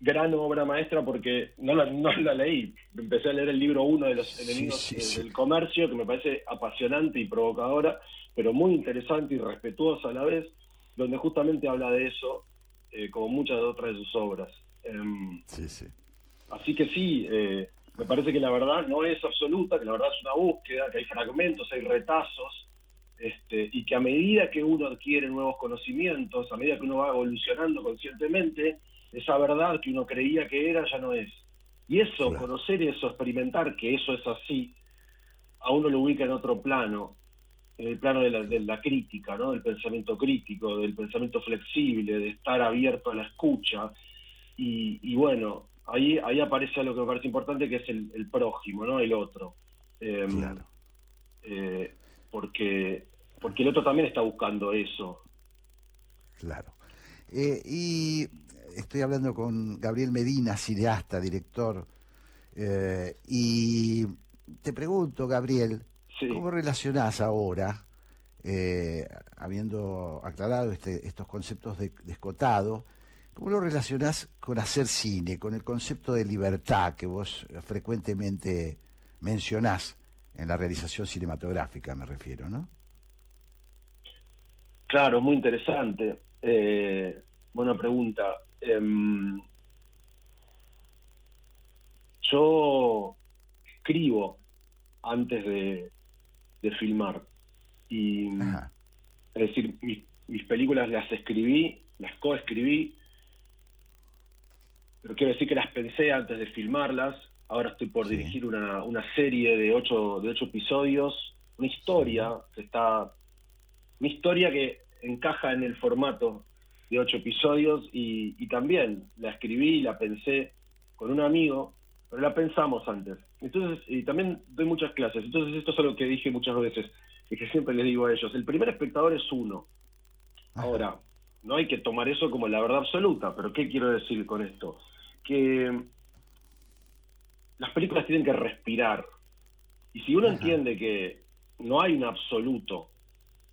gran obra maestra porque no la, no la leí. Empecé a leer el libro uno de los enemigos eh, del comercio, que me parece apasionante y provocadora, pero muy interesante y respetuosa a la vez, donde justamente habla de eso, eh, como muchas otras de sus obras. Em, Así que sí, eh, me parece que la verdad no es absoluta, que la verdad es una búsqueda, que hay fragmentos, hay retazos, este, y que a medida que uno adquiere nuevos conocimientos, a medida que uno va evolucionando conscientemente, esa verdad que uno creía que era ya no es. Y eso, conocer eso, experimentar que eso es así, a uno lo ubica en otro plano, en el plano de la, de la crítica, ¿no? del pensamiento crítico, del pensamiento flexible, de estar abierto a la escucha. Y, y bueno, ahí, ahí aparece algo que me parece importante, que es el, el prójimo, ¿no? el otro. Em, eh, porque, porque el otro también está buscando eso. Claro. Eh, y estoy hablando con Gabriel Medina, cineasta, director, eh, y te pregunto, Gabriel, ¿cómo relacionás ahora, eh, habiendo aclarado este- estos conceptos de, de escotado, cómo lo relacionás con hacer cine, con el concepto de libertad que vos frecuentemente mencionás en la realización cinematográfica, me refiero, ¿no? Claro, muy interesante. Eh, buena pregunta. Em, yo escribo antes de, de filmar. Y, es decir, mis, mis películas las escribí, las coescribí, pero quiero decir que las pensé antes de filmarlas. Ahora estoy por dirigir una, una serie de ocho, de ocho episodios, una historia que está una historia que encaja en el formato de ocho episodios y, y también la escribí y la pensé con un amigo, pero la pensamos antes. Entonces, y también doy muchas clases. Entonces, esto es algo que dije muchas veces y que siempre les digo a ellos. El primer espectador es uno. Ahora, no hay que tomar eso como la verdad absoluta, pero ¿qué quiero decir con esto? Que las películas tienen que respirar. Y si uno entiende que no hay un absoluto,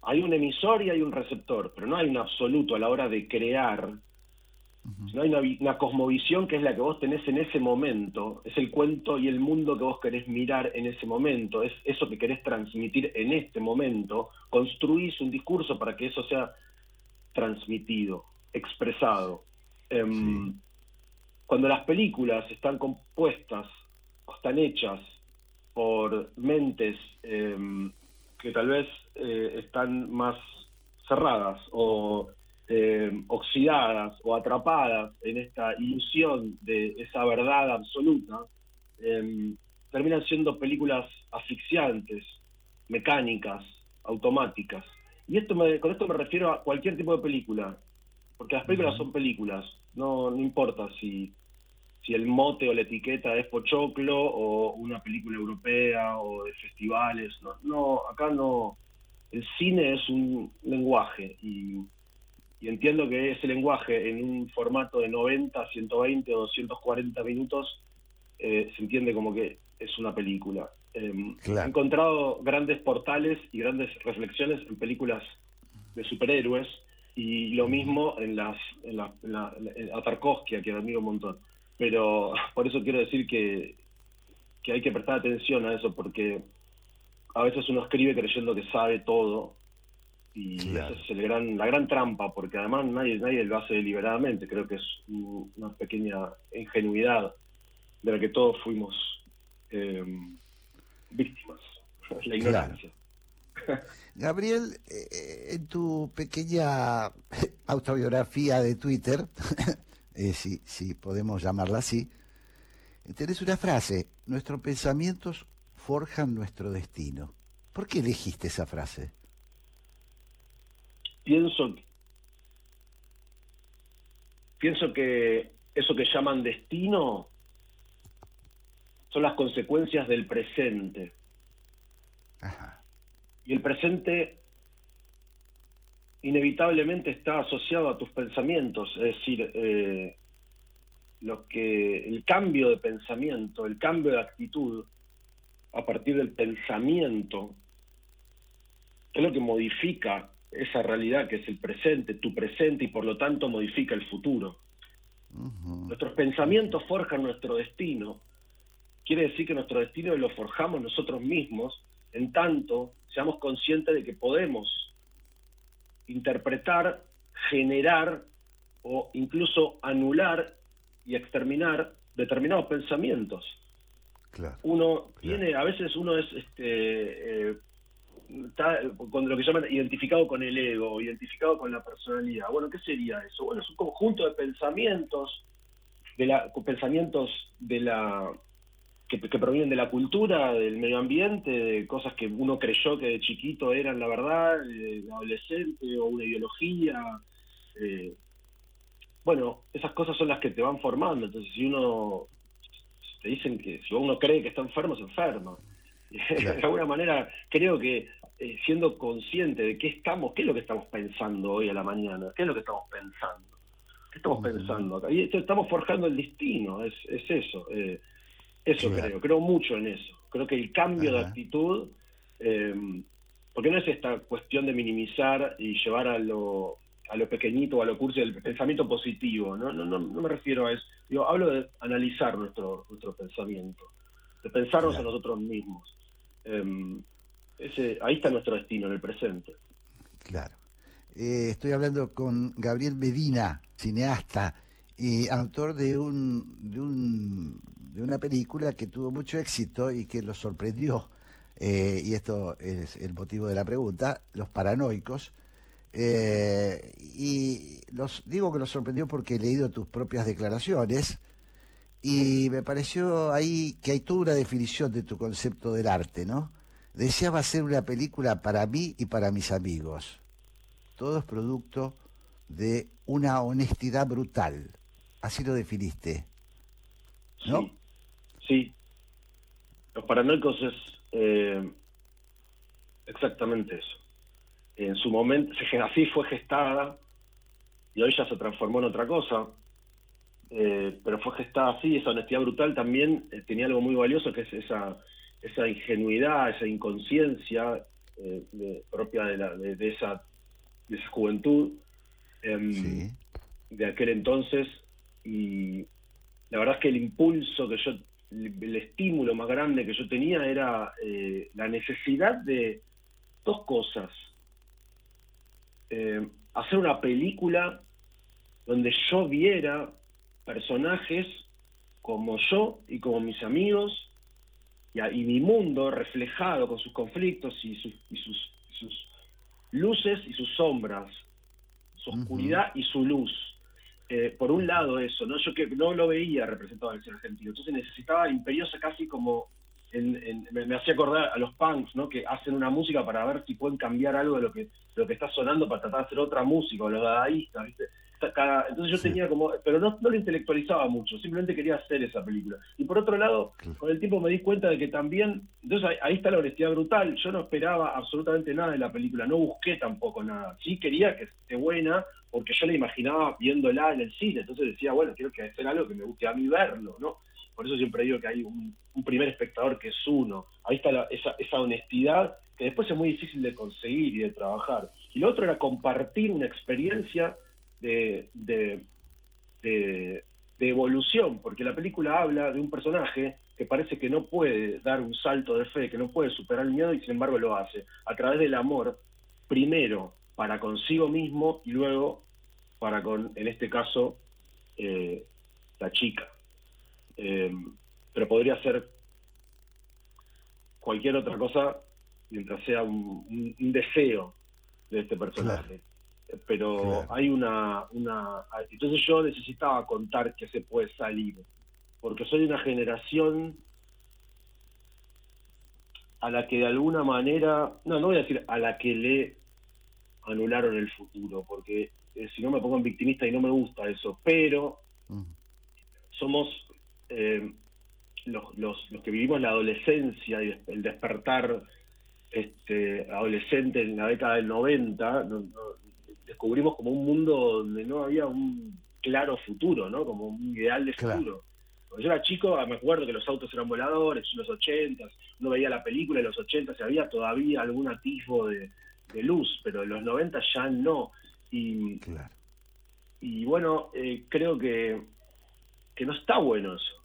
hay un emisor y hay un receptor, pero no hay un absoluto a la hora de crear, sino hay una, una cosmovisión que es la que vos tenés en ese momento, es el cuento y el mundo que vos querés mirar en ese momento, es eso que querés transmitir en este momento, construís un discurso para que eso sea transmitido, expresado. Em, Cuando las películas están compuestas están hechas por mentes em, que tal vez eh, están más cerradas o eh, oxidadas o atrapadas en esta ilusión de esa verdad absoluta, em, terminan siendo películas asfixiantes, mecánicas, automáticas. Y esto me- con esto me refiero a cualquier tipo de película, porque las películas son películas, no, no importa si, si el mote o la etiqueta es pochoclo o una película europea o de festivales, no, no acá no, el cine es un lenguaje y, y entiendo que ese lenguaje en un formato de 90, 120 o 240 minutos eh, se entiende como que es una película. Eh, He encontrado grandes portales y grandes reflexiones en películas de superhéroes y lo mismo en las en la, en la- en- a Tarkovsky, quien admiro un montón. Pero por eso quiero decir que, que hay que prestar atención a eso porque a veces uno escribe creyendo que sabe todo y esa es el gran, la gran trampa porque además nadie, nadie lo hace deliberadamente. Creo que es un- una pequeña ingenuidad de la que todos fuimos eh, víctimas. La ignorancia. Gabriel, eh, en tu pequeña autobiografía de Twitter, eh, si, si podemos llamarla así, tenés una frase, nuestros pensamientos forjan nuestro destino. ¿Por qué elegiste esa frase? pienso pienso que eso que llaman destino son las consecuencias del presente y el presente inevitablemente está asociado a tus pensamientos es decir eh, lo que el cambio de pensamiento el cambio de actitud a partir del pensamiento es lo que modifica esa realidad que es el presente, tu presente, y por lo tanto modifica el futuro. Nuestros pensamientos forjan nuestro destino. Quiere decir que nuestro destino lo forjamos nosotros mismos, en tanto seamos conscientes de que podemos interpretar, generar o incluso anular y exterminar determinados pensamientos. Uno tiene, a veces uno es este, eh, está con lo que llaman identificado con el ego, identificado con la personalidad. Bueno, ¿qué sería eso? Bueno, es un conjunto de pensamientos, de la, pensamientos de la que, que provienen de la cultura, del medio ambiente, de cosas que uno creyó que de chiquito eran la verdad, de adolescente o una ideología. eh, bueno, esas cosas son las que te van formando. Entonces, si uno te dicen que si uno cree que está enfermo, se enferma. de alguna manera, creo que eh, siendo consciente de qué estamos, qué es lo que estamos pensando hoy a la mañana, qué es lo que estamos pensando, qué estamos pensando acá. Y esto- estamos forjando el destino, es, es eso. eh, eso Claro. creo, creo mucho en eso. Creo que el cambio de actitud, eh, porque no es esta cuestión de minimizar y llevar a lo, a lo pequeñito o a lo cursi el pensamiento positivo, no, no, no, no me refiero a eso. Digo, hablo de analizar nuestro, nuestro pensamiento, de pensarnos a nosotros mismos. Eh, ese, ahí está nuestro destino, en el presente. Claro. Eh, estoy hablando con Gabriel Medina, cineasta y autor de un, de un de una película que tuvo mucho éxito y que lo sorprendió. Eh, y esto es el motivo de la pregunta, Los Paranoicos. Eh, y los digo que lo sorprendió porque he leído tus propias declaraciones y me pareció ahí que hay toda una definición de tu concepto del arte, ¿no? Deseaba hacer una película para mí y para mis amigos. Todo es producto de una honestidad brutal. Así lo definiste. ¿No? Sí. Los paranoicos es eh, exactamente eso. En su momento, así fue gestada y hoy ya se transformó en otra cosa, eh, pero fue gestada así, esa honestidad brutal también eh, tenía algo muy valioso que es esa, esa ingenuidad, esa inconsciencia eh, de- propia de, la- de- de esa, de esa juventud. Em, de aquel entonces y la verdad es que el impulso que yo, el estímulo más grande que yo tenía era eh, la necesidad de dos cosas. Eh, hacer una película donde yo viera personajes como yo y como mis amigos y, y mi mundo reflejado con sus conflictos y y sus, sus luces y sus sombras, su oscuridad y su luz. Eh, por un lado eso, ¿no? Yo que no lo veía representado en el cine argentino, entonces necesitaba imperiosa casi como me, hacía acordar a los punks, ¿no? Que hacen una música para ver si pueden cambiar algo de lo que, lo que está sonando para tratar de hacer otra música, o los dadaístas, ¿viste? entonces yo tenía como, pero no, no lo intelectualizaba mucho, simplemente quería hacer esa película. Y por otro lado, con el tiempo me di cuenta de que también, entonces ahí, está la honestidad brutal, yo no esperaba absolutamente nada de la película, no busqué tampoco nada, sí quería que esté buena, porque yo la imaginaba viéndola en el cine, entonces decía, bueno, quiero que hacer algo que me guste a mí verlo, ¿no? Por eso siempre digo que hay un, primer espectador que es uno. Ahí está esa, esa honestidad que después es muy difícil de conseguir y de trabajar. Y lo otro era compartir una experiencia de, de, de, evolución, porque la película habla de un personaje que parece que no puede dar un salto de fe, que no puede superar el miedo y sin embargo lo hace, a través del amor, primero para consigo mismo y luego para con, en este caso, eh, la chica. Eh, pero podría ser cualquier otra cosa mientras sea un, deseo de este personaje. Pero hay una, una... Entonces yo necesitaba contar que se puede salir, porque soy una generación a la que de alguna manera, no, no voy a decir a la que le anularon el futuro, porque eh, si no me pongo en victimista y no me gusta eso, pero mm. somos eh, los, los, que vivimos la adolescencia y el despertar este, adolescente en la década del 90, descubrimos como un mundo donde no había un claro futuro, ¿no? Como un ideal de futuro. Cuando yo era chico, me acuerdo que los autos eran voladores, en los 80, uno veía la película de los 80 y había todavía algún atisbo de, luz, pero en los 90 ya no. Y, y bueno, eh, creo que, que no está bueno eso.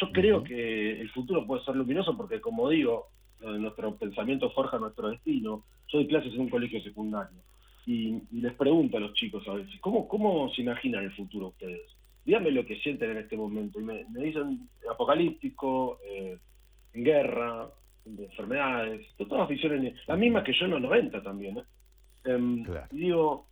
Yo creo que el futuro puede ser luminoso porque, como digo, nuestro pensamiento forja nuestro destino. Yo doy clases en un colegio secundario y, les pregunto a los chicos a veces, ¿cómo, ¿cómo se imaginan el futuro ustedes? Díganme lo que sienten en este momento. Y me, dicen apocalíptico, eh, en guerra, de enfermedades, todas las visiones, las mismas que yo en los 90 también. ¿eh? Em, y digo,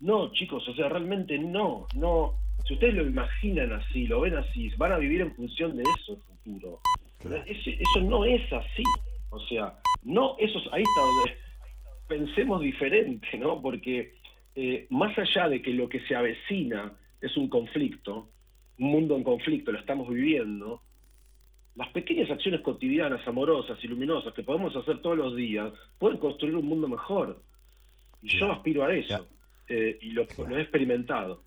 no, chicos, o sea, realmente no, no. Si ustedes lo imaginan así, lo ven así, van a vivir en función de eso el futuro. eso no es así. O sea, no, eso ahí está donde pensemos diferente, ¿no? Porque eh, más allá de que lo que se avecina es un conflicto, un mundo en conflicto, lo estamos viviendo, las pequeñas acciones cotidianas, amorosas y luminosas que podemos hacer todos los días pueden construir un mundo mejor. Y yo aspiro a eso. Eh, y lo, lo, he experimentado.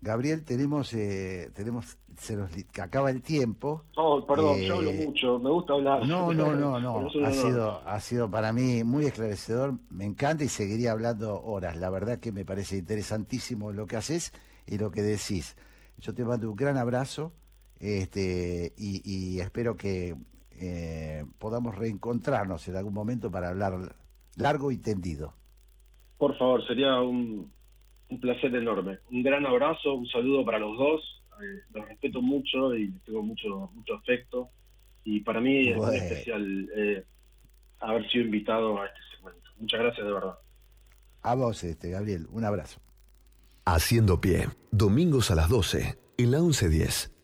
Gabriel, tenemos, eh, tenemos, se nos acaba el tiempo. Oh, perdón, yo hablo eh, mucho, me gusta hablar. No, no, no, no, ha sido, ha sido para mí muy esclarecedor, me encanta y seguiría hablando horas. La verdad que me parece interesantísimo lo que haces y lo que decís. Yo te mando un gran abrazo este, y, espero que eh, podamos reencontrarnos en algún momento para hablar largo y tendido. Por favor, sería un, un placer enorme. Un gran abrazo, un saludo para los dos. Eh, los respeto mucho y tengo mucho mucho afecto. Y para mí es muy especial eh, haber sido invitado a este segmento. Muchas gracias de verdad. A vos, este, Gabriel. Un abrazo. Haciendo pie. Domingos a las 12 en la 1110.